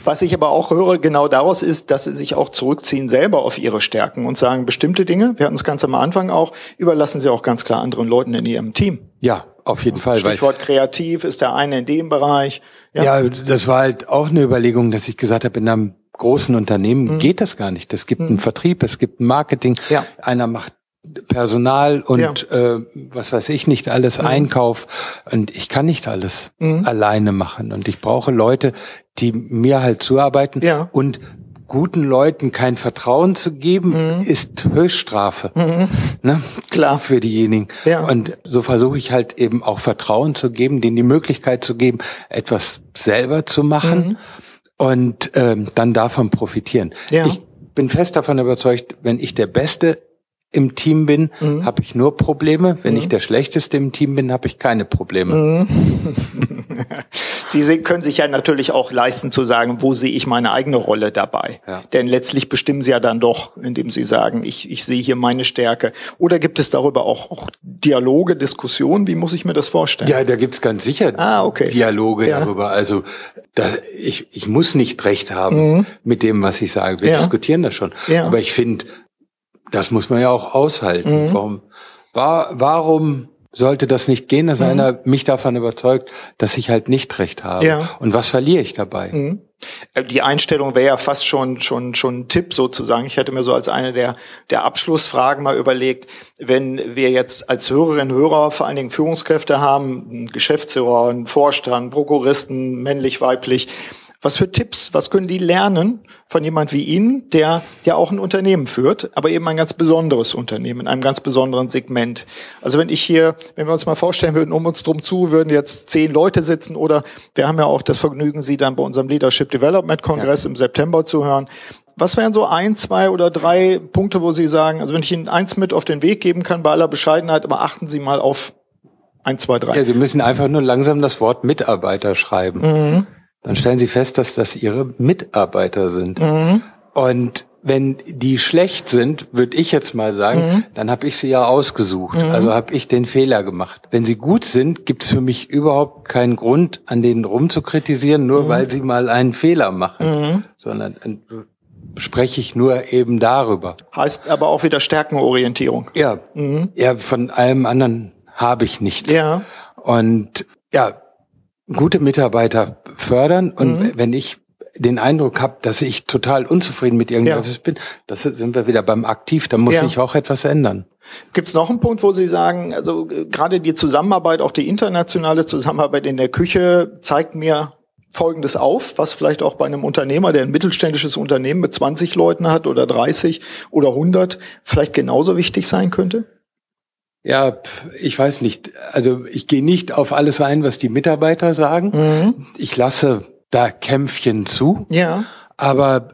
Was ich aber auch höre, genau daraus ist, dass sie sich auch zurückziehen selber auf ihre Stärken und sagen, bestimmte Dinge, wir hatten es ganz am Anfang auch, überlassen sie auch ganz klar anderen Leuten in ihrem Team. Ja, auf jeden Fall. Stichwort kreativ ist der eine in dem Bereich. Ja. ja, das war halt auch eine Überlegung, dass ich gesagt habe, in einem großen Unternehmen mhm. geht das gar nicht. Es gibt mhm. einen Vertrieb, es gibt ein Marketing. Ja. Einer macht Personal und ja. äh, was weiß ich nicht alles, mhm. Einkauf. Und ich kann nicht alles mhm. alleine machen. Und ich brauche Leute, die mir halt zuarbeiten. Ja. Und guten Leuten kein Vertrauen zu geben, mhm. ist Höchststrafe. Mhm. Ne? Klar. Für diejenigen. Ja. Und so versuche ich halt eben auch Vertrauen zu geben, denen die Möglichkeit zu geben, etwas selber zu machen mhm. und ähm, dann davon profitieren. Ja. Ich bin fest davon überzeugt, wenn ich der Beste im Team bin, mhm. habe ich nur Probleme. Wenn mhm. ich der Schlechteste im Team bin, habe ich keine Probleme. Mhm. Sie können sich ja natürlich auch leisten zu sagen, wo sehe ich meine eigene Rolle dabei? Ja. Denn letztlich bestimmen Sie ja dann doch, indem Sie sagen, ich, ich sehe hier meine Stärke. Oder gibt es darüber auch, auch Dialoge, Diskussionen? Wie muss ich mir das vorstellen? Ja, da gibt's ganz sicher ah, okay. Dialoge ja. darüber. Also da, ich, ich muss nicht recht haben mhm. mit dem, was ich sage. Wir ja. diskutieren das schon. Aber ich finde, das muss man ja auch aushalten. Mhm. Warum, war, warum sollte das nicht gehen, dass mhm. einer mich davon überzeugt, dass ich halt nicht recht habe? Ja. Und was verliere ich dabei? Mhm. Äh, die Einstellung wäre ja fast schon, schon, schon ein Tipp sozusagen. Ich hätte mir so als eine der, der Abschlussfragen mal überlegt, wenn wir jetzt als Hörerinnen und Hörer vor allen Dingen Führungskräfte haben, einen Geschäftsführer, einen Vorstand, Prokuristen, männlich, weiblich, was für Tipps, was können die lernen von jemand wie Ihnen, der ja auch ein Unternehmen führt, aber eben ein ganz besonderes Unternehmen in einem ganz besonderen Segment? Also wenn ich hier, wenn wir uns mal vorstellen würden, um uns drum zu, würden jetzt zehn Leute sitzen oder wir haben ja auch das Vergnügen, Sie dann bei unserem Leadership Development Kongress ja. im September zu hören. Was wären so ein, zwei oder drei Punkte, wo Sie sagen, also wenn ich Ihnen eins mit auf den Weg geben kann, bei aller Bescheidenheit, aber achten Sie mal auf ein, zwei, drei. Ja, Sie müssen einfach nur langsam das Wort Mitarbeiter schreiben. Mhm dann stellen Sie fest, dass das Ihre Mitarbeiter sind. Mhm. Und wenn die schlecht sind, würde ich jetzt mal sagen, mhm. dann habe ich sie ja ausgesucht. Mhm. Also habe ich den Fehler gemacht. Wenn sie gut sind, gibt es für mich überhaupt keinen Grund, an denen rumzukritisieren, nur mhm. weil sie mal einen Fehler machen, mhm. sondern äh, spreche ich nur eben darüber. Heißt aber auch wieder Stärkenorientierung. Ja, mhm. ja, von allem anderen habe ich nichts. Ja. Und ja, gute Mitarbeiter fördern und mhm. wenn ich den Eindruck habe, dass ich total unzufrieden mit irgendwas ja. bin, das sind wir wieder beim Aktiv, da muss ja. ich auch etwas ändern. Gibt es noch einen Punkt, wo Sie sagen, also äh, gerade die Zusammenarbeit, auch die internationale Zusammenarbeit in der Küche zeigt mir Folgendes auf, was vielleicht auch bei einem Unternehmer, der ein mittelständisches Unternehmen mit 20 Leuten hat oder 30 oder 100, vielleicht genauso wichtig sein könnte? Ja, ich weiß nicht. Also ich gehe nicht auf alles ein, was die Mitarbeiter sagen. Mhm. Ich lasse da Kämpfchen zu. Ja. Aber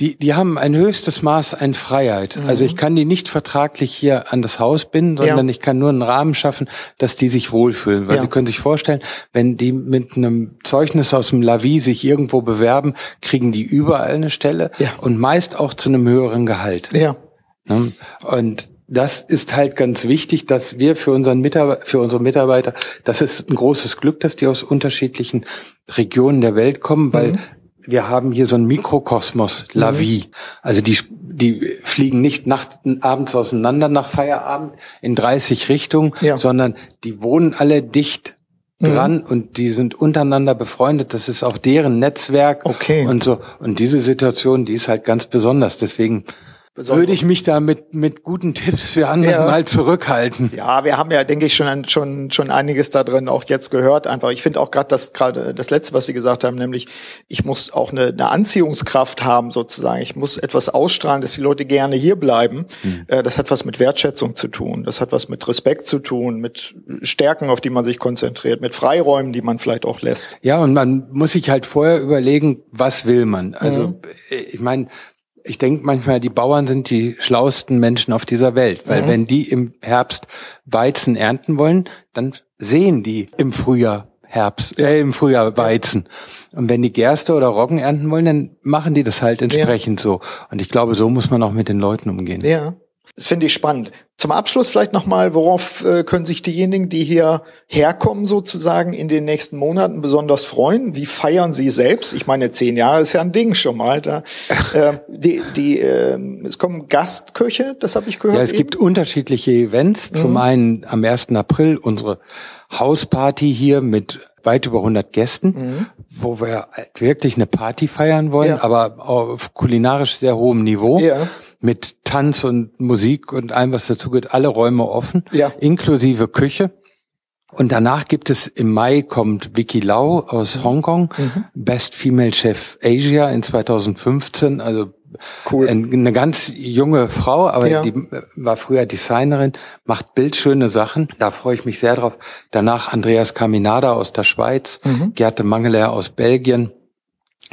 die, die haben ein höchstes Maß an Freiheit. Mhm. Also ich kann die nicht vertraglich hier an das Haus binden, sondern ja. ich kann nur einen Rahmen schaffen, dass die sich wohlfühlen. Weil ja. Sie können sich vorstellen, wenn die mit einem Zeugnis aus dem Lavi sich irgendwo bewerben, kriegen die überall eine Stelle ja. und meist auch zu einem höheren Gehalt. Ja. Ne? Und das ist halt ganz wichtig, dass wir für, unseren Mitarbeiter, für unsere Mitarbeiter, das ist ein großes Glück, dass die aus unterschiedlichen Regionen der Welt kommen, weil mhm. wir haben hier so ein Mikrokosmos, La mhm. Vie. Also die, die fliegen nicht nachts, abends auseinander nach Feierabend in 30 Richtungen, ja. sondern die wohnen alle dicht mhm. dran mhm. und die sind untereinander befreundet. Das ist auch deren Netzwerk okay. und so. Und diese Situation, die ist halt ganz besonders. Deswegen würde ich mich da mit, mit guten Tipps für andere ja. mal zurückhalten. Ja, wir haben ja, denke ich, schon, schon, schon einiges da drin auch jetzt gehört. Einfach, ich finde auch gerade das, gerade das Letzte, was Sie gesagt haben, nämlich, ich muss auch eine, eine Anziehungskraft haben, sozusagen. Ich muss etwas ausstrahlen, dass die Leute gerne hier bleiben. Mhm. Das hat was mit Wertschätzung zu tun. Das hat was mit Respekt zu tun, mit Stärken, auf die man sich konzentriert, mit Freiräumen, die man vielleicht auch lässt. Ja, und man muss sich halt vorher überlegen, was will man. Also, mhm. ich meine, ich denke manchmal, die Bauern sind die schlauesten Menschen auf dieser Welt, weil mhm. wenn die im Herbst Weizen ernten wollen, dann sehen die im Frühjahr Herbst, äh, im Frühjahr Weizen. Und wenn die Gerste oder Roggen ernten wollen, dann machen die das halt entsprechend ja. so. Und ich glaube, so muss man auch mit den Leuten umgehen. Ja. Das finde ich spannend. Zum Abschluss vielleicht nochmal, worauf äh, können sich diejenigen, die hier herkommen, sozusagen in den nächsten Monaten besonders freuen? Wie feiern sie selbst? Ich meine, zehn Jahre ist ja ein Ding schon mal. Da, äh, die, die, äh, es kommen Gastköche, das habe ich gehört. Ja, es eben. gibt unterschiedliche Events. Zum mhm. einen am 1. April unsere Hausparty hier mit weit über 100 Gästen, mhm. wo wir wirklich eine Party feiern wollen, ja. aber auf kulinarisch sehr hohem Niveau. Ja. Mit Tanz und Musik und allem, was dazu gehört, alle Räume offen, ja. inklusive Küche. Und danach gibt es im Mai kommt Vicky Lau aus mhm. Hongkong, mhm. Best Female Chef Asia in 2015, also Cool. Eine ganz junge Frau, aber ja. die war früher Designerin, macht bildschöne Sachen. Da freue ich mich sehr drauf. Danach Andreas Caminada aus der Schweiz, mhm. Gerte Mangeler aus Belgien.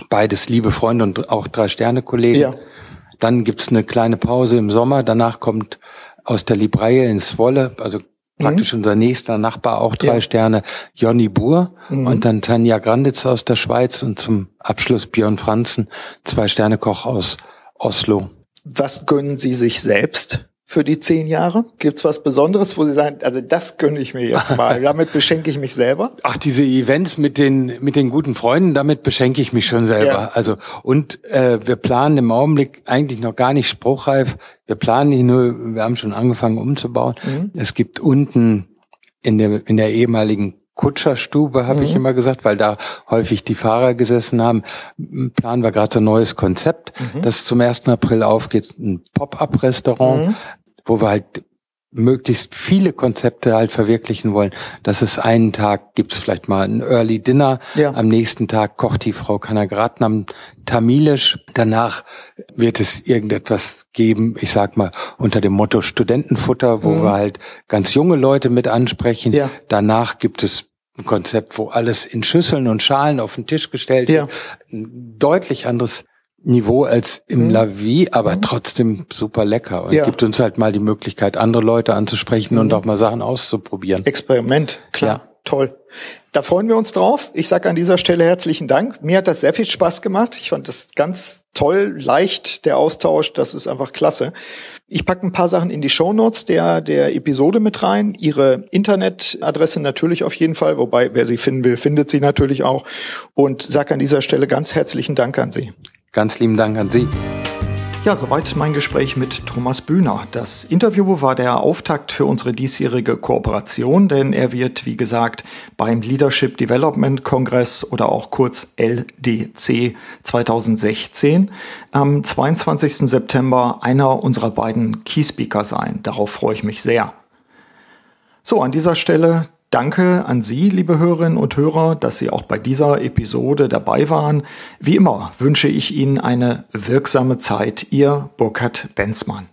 Beides liebe Freunde und auch Drei-Sterne-Kollegen. Ja. Dann gibt's eine kleine Pause im Sommer. Danach kommt aus der Libreie ins Wolle, also praktisch mhm. unser nächster Nachbar, auch drei ja. Sterne, Jonny Buhr mhm. und dann Tanja Granditz aus der Schweiz und zum Abschluss Björn Franzen, zwei Sterne Koch aus Oslo. Was gönnen Sie sich selbst? Für die zehn Jahre? Gibt's was Besonderes, wo Sie sagen, also das gönne ich mir jetzt mal, damit beschenke ich mich selber? Ach, diese Events mit den mit den guten Freunden, damit beschenke ich mich schon selber. Ja. Also und äh, wir planen im Augenblick eigentlich noch gar nicht spruchreif. Wir planen nicht nur, wir haben schon angefangen umzubauen. Mhm. Es gibt unten in der in der ehemaligen Kutscherstube, habe mhm. ich immer gesagt, weil da häufig die Fahrer gesessen haben. Planen wir gerade so ein neues Konzept, mhm. das zum 1. April aufgeht, ein Pop-up-Restaurant, mhm. wo wir halt möglichst viele Konzepte halt verwirklichen wollen. Das ist einen Tag gibt's vielleicht mal ein Early Dinner, ja. am nächsten Tag kocht die Frau Kanagratnam Tamilisch, danach wird es irgendetwas geben, ich sag mal unter dem Motto Studentenfutter, wo mhm. wir halt ganz junge Leute mit ansprechen. Ja. Danach gibt es ein Konzept, wo alles in Schüsseln und Schalen auf den Tisch gestellt ja. wird. Ein deutlich anderes Niveau als im mhm. Lavi, aber mhm. trotzdem super lecker und ja. gibt uns halt mal die Möglichkeit, andere Leute anzusprechen mhm. und auch mal Sachen auszuprobieren. Experiment, klar. Ja. Toll. Da freuen wir uns drauf. Ich sage an dieser Stelle herzlichen Dank. Mir hat das sehr viel Spaß gemacht. Ich fand das ganz toll, leicht, der Austausch. Das ist einfach klasse. Ich packe ein paar Sachen in die Show Notes der, der Episode mit rein. Ihre Internetadresse natürlich auf jeden Fall, wobei wer sie finden will, findet sie natürlich auch. Und sage an dieser Stelle ganz herzlichen Dank an Sie. Ganz lieben Dank an Sie. Ja, soweit mein Gespräch mit Thomas Bühner. Das Interview war der Auftakt für unsere diesjährige Kooperation, denn er wird, wie gesagt, beim Leadership Development Kongress oder auch kurz LDC 2016 am 22. September einer unserer beiden Key Speaker sein. Darauf freue ich mich sehr. So, an dieser Stelle Danke an Sie, liebe Hörerinnen und Hörer, dass Sie auch bei dieser Episode dabei waren. Wie immer wünsche ich Ihnen eine wirksame Zeit. Ihr Burkhard Benzmann.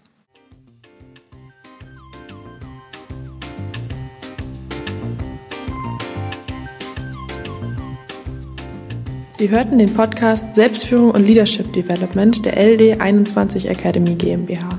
Sie hörten den Podcast Selbstführung und Leadership Development der LD 21 Academy GmbH.